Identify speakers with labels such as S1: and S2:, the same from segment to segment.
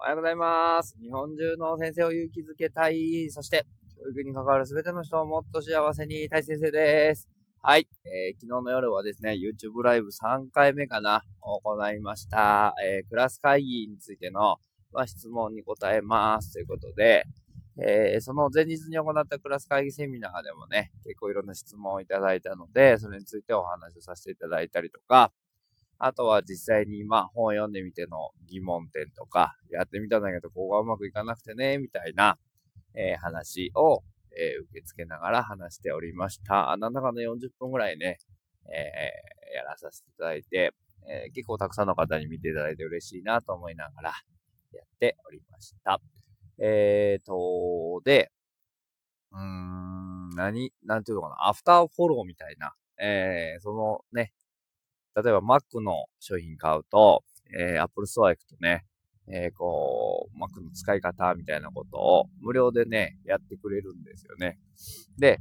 S1: おはようございます。日本中の先生を勇気づけたい。そして、教育に関わる全ての人をもっと幸せにたい先生です。はい。えー、昨日の夜はですね、YouTube ライブ3回目かな、行いました。えー、クラス会議についての、まあ、質問に答えます。ということで、えー、その前日に行ったクラス会議セミナーでもね、結構いろんな質問をいただいたので、それについてお話をさせていただいたりとか、あとは実際にまあ本を読んでみての疑問点とか、やってみたんだけど、ここがうまくいかなくてね、みたいな、えー、話を、えー、受け付けながら話しておりました。なんだかんだ40分ぐらいね、えー、やらさせていただいて、え結構たくさんの方に見ていただいて嬉しいなと思いながらやっておりました。えーと、で、うーん、何、なんていうのかな、アフターフォローみたいな、えー、そのね、例えば Mac の商品買うと、えー、Apple Store 行くとね、えー、こう、Mac の使い方みたいなことを無料でね、やってくれるんですよね。で、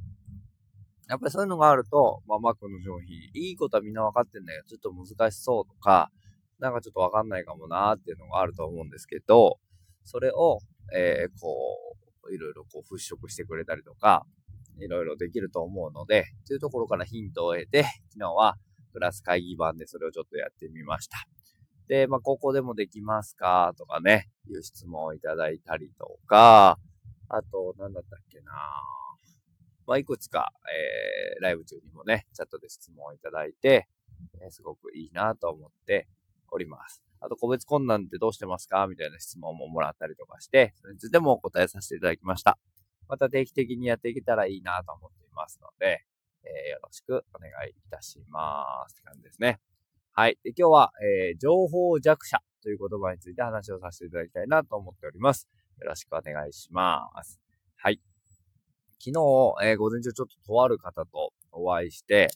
S1: やっぱりそういうのがあると、まあ、Mac の商品、いいことはみんなわかってんだけど、ちょっと難しそうとか、なんかちょっとわかんないかもなーっていうのがあると思うんですけど、それを、えー、こう、いろいろこう払拭してくれたりとか、いろいろできると思うので、というところからヒントを得て、昨日はクラス会議版でそれをちょっとやってみました。で、まあ、ここでもできますか？とかね、いう質問をいただいたりとか、あと、なんだったっけな？まあ、いくつか、えー、ライブ中にもね、チャットで質問をいただいて、えー、すごくいいなと思っております。あと、個別困難ってどうしてますか？みたいな質問ももらったりとかして、それについてもお答えさせていただきました。また定期的にやっていけたらいいなと思っていますので、え、よろしくお願いいたしますって感じですね。はい。で今日は、えー、情報弱者という言葉について話をさせていただきたいなと思っております。よろしくお願いします。はい。昨日、えー、午前中ちょっととある方とお会いして、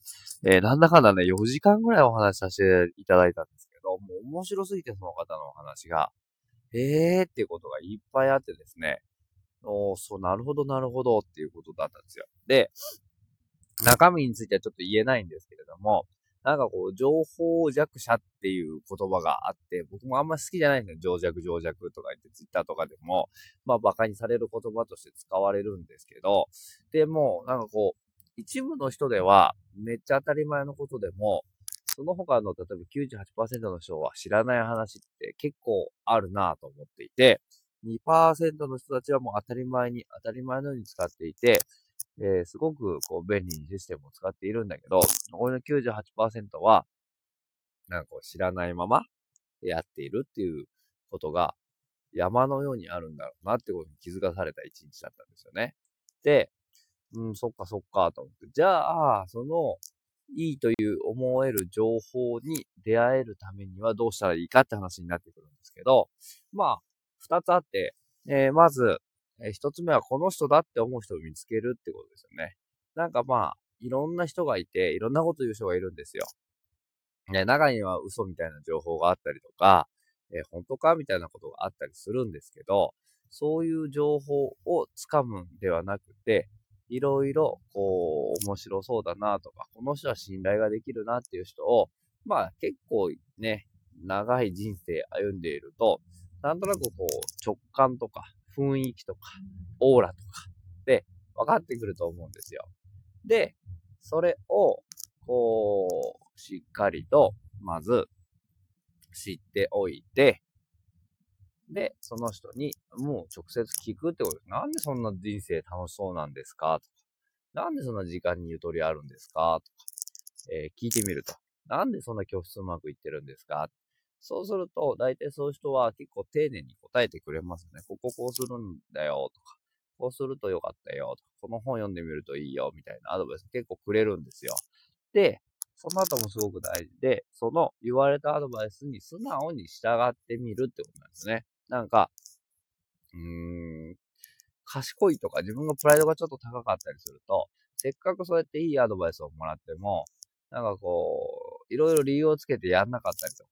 S1: えー、なんだかんだね、4時間ぐらいお話しさせていただいたんですけど、もう面白すぎてその方のお話が、えーっていうことがいっぱいあってですね、おそう、なるほど、なるほどっていうことだったんですよ。で、中身についてはちょっと言えないんですけれども、なんかこう、情報弱者っていう言葉があって、僕もあんま好きじゃないんですよ。情弱、情弱とか言って、ツイッターとかでも、まあ、馬鹿にされる言葉として使われるんですけど、でも、なんかこう、一部の人では、めっちゃ当たり前のことでも、その他の、例えば98%の人は知らない話って結構あるなと思っていて、2%の人たちはもう当たり前に、当たり前のように使っていて、えー、すごくこう便利にシステムを使っているんだけど、残りの98%は、なんかこう知らないままやっているっていうことが山のようにあるんだろうなってことに気づかされた一日だったんですよね。で、うん、そっかそっかと思って、じゃあ、その、いいという思える情報に出会えるためにはどうしたらいいかって話になってくるんですけど、まあ、二つあって、えー、まず、えー、一つ目はこの人だって思う人を見つけるってことですよね。なんかまあ、いろんな人がいて、いろんなこと言う人がいるんですよ。ね、中には嘘みたいな情報があったりとか、えー、本当かみたいなことがあったりするんですけど、そういう情報をつかむんではなくて、いろいろ、こう、面白そうだなとか、この人は信頼ができるなっていう人を、まあ結構ね、長い人生歩んでいると、なんとなくこう、直感とか、雰囲気とか、オーラとか。で分かってくると思うんですよ。で、それを、こう、しっかりと、まず、知っておいて、で、その人にもう直接聞くってことです。なんでそんな人生楽しそうなんですか？とか、なんでそんな時間にゆとりあるんですか？とか、えー、聞いてみると。なんでそんな教室うまくいってるんですか？そうすると、大体そういう人は結構丁寧に答えてくれますね。こここうするんだよとか、こうするとよかったよとか、この本読んでみるといいよみたいなアドバイス結構くれるんですよ。で、その後もすごく大事で、その言われたアドバイスに素直に従ってみるってことなんですね。なんか、うーん、賢いとか自分のプライドがちょっと高かったりすると、せっかくそうやっていいアドバイスをもらっても、なんかこう、いろいろ理由をつけてやんなかったりとか、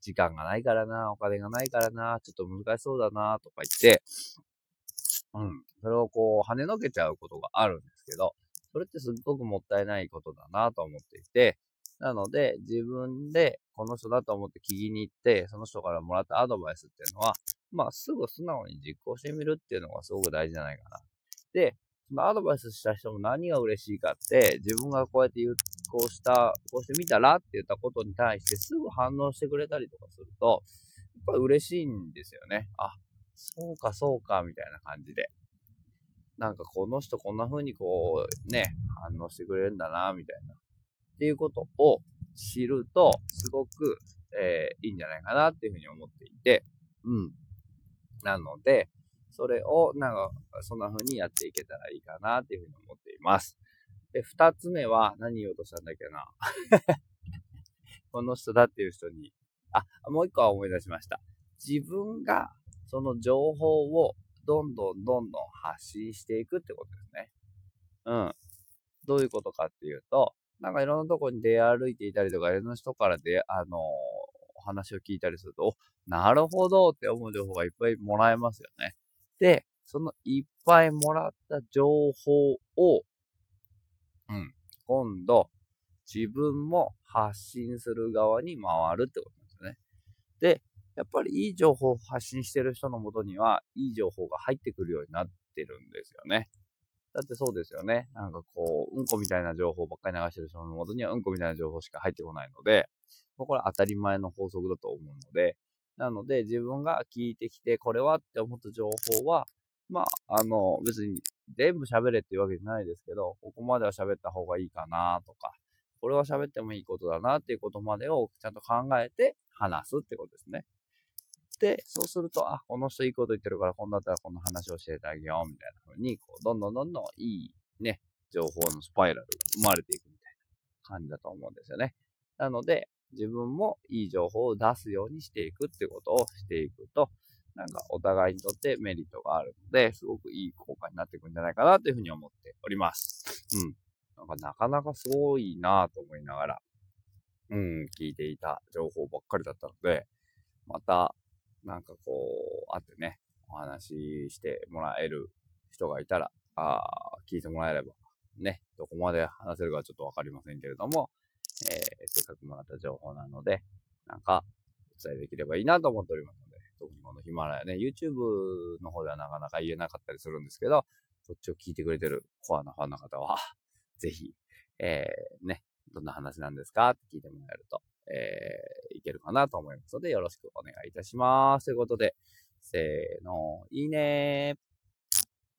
S1: 時間がないからな、お金がないからな、ちょっと難しそうだな、とか言って、うん、それをこう、跳ねのけちゃうことがあるんですけど、それってすっごくもったいないことだなと思っていて、なので、自分でこの人だと思って聞きに行って、その人からもらったアドバイスっていうのは、まあ、すぐ素直に実行してみるっていうのがすごく大事じゃないかな。で、そのアドバイスした人も何が嬉しいかって、自分がこうやって言う、こうした、こうしてみたらって言ったことに対してすぐ反応してくれたりとかすると、やっぱ嬉しいんですよね。あ、そうかそうか、みたいな感じで。なんかこの人こんな風にこう、ね、反応してくれるんだな、みたいな。っていうことを知ると、すごく、えー、いいんじゃないかなっていうふうに思っていて、うん。なので、それを、なんか、そんな風にやっていけたらいいかなっていうふうに思っています。で、二つ目は、何言おうとしたんだっけな。この人だっていう人に、あ、もう一個は思い出しました。自分が、その情報を、どんどんどんどん発信していくってことですね。うん。どういうことかっていうと、なんかいろんなとこに出歩いていたりとか、いろんな人からで、あのー、話を聞いたりすると、お、なるほどって思う情報がいっぱいもらえますよね。で、そのいっぱいもらった情報を、うん、今度、自分も発信する側に回るってことなんですよね。で、やっぱりいい情報を発信してる人のもとには、いい情報が入ってくるようになってるんですよね。だってそうですよね。なんかこう、うんこみたいな情報ばっかり流してる人のもとには、うんこみたいな情報しか入ってこないので、これは当たり前の法則だと思うので、なので、自分が聞いてきて、これはって思った情報は、まあ、あの、別に全部喋れっていうわけじゃないですけど、ここまでは喋った方がいいかなとか、これは喋ってもいいことだなっていうことまでをちゃんと考えて話すってことですね。で、そうすると、あ、この人いいこと言ってるから、今度だったらこの話を教えてあげよう、みたいな風に、こう、どんどんどんどんいいね、情報のスパイラルが生まれていくみたいな感じだと思うんですよね。なので、自分もいい情報を出すようにしていくってことをしていくと、なんかお互いにとってメリットがあるので、すごくいい効果になっていくんじゃないかなというふうに思っております。うん。なんかなかなかすごいなぁと思いながら、うん、聞いていた情報ばっかりだったので、また、なんかこう、会ってね、お話ししてもらえる人がいたら、あ聞いてもらえれば、ね、どこまで話せるかちょっとわかりませんけれども、えー、せっかくもらった情報なので、なんか、お伝えできればいいなと思っておりますので、特にこのヒマラヤね、YouTube の方ではなかなか言えなかったりするんですけど、こっちを聞いてくれてるコアなファンの方は、ぜひ、えー、ね、どんな話なんですかって聞いてもらえると、えー、いけるかなと思いますので、よろしくお願いいたします。ということで、せーの、いいねー。